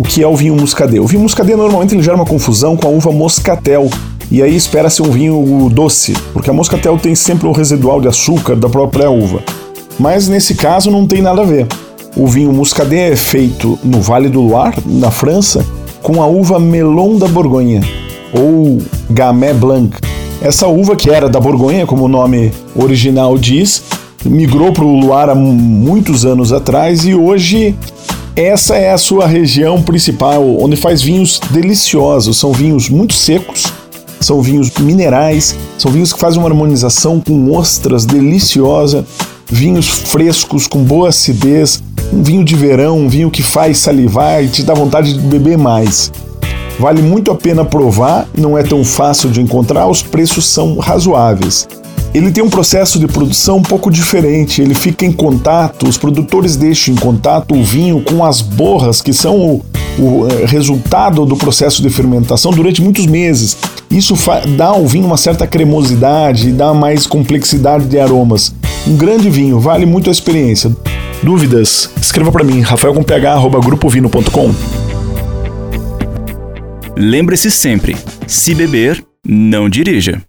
o que é o vinho muscadet. O vinho muscadet normalmente ele gera uma confusão com a uva moscatel, e aí espera-se um vinho doce, porque a moscatel tem sempre um residual de açúcar da própria uva. Mas nesse caso não tem nada a ver. O vinho muscadet é feito no Vale do Loire, na França, com a uva Melon da Borgonha, ou Gamay Blanc. Essa uva, que era da Borgonha, como o nome original diz, migrou para o Loire há muitos anos atrás e hoje essa é a sua região principal, onde faz vinhos deliciosos. São vinhos muito secos, são vinhos minerais, são vinhos que fazem uma harmonização com ostras deliciosa, vinhos frescos com boa acidez, um vinho de verão, um vinho que faz salivar e te dá vontade de beber mais. Vale muito a pena provar, não é tão fácil de encontrar, os preços são razoáveis ele tem um processo de produção um pouco diferente. Ele fica em contato, os produtores deixam em contato o vinho com as borras, que são o, o é, resultado do processo de fermentação durante muitos meses. Isso dá ao vinho uma certa cremosidade, dá mais complexidade de aromas. Um grande vinho, vale muito a experiência. Dúvidas? Escreva para mim, rafaelcomph@grupovino.com. Lembre-se sempre, se beber, não dirija.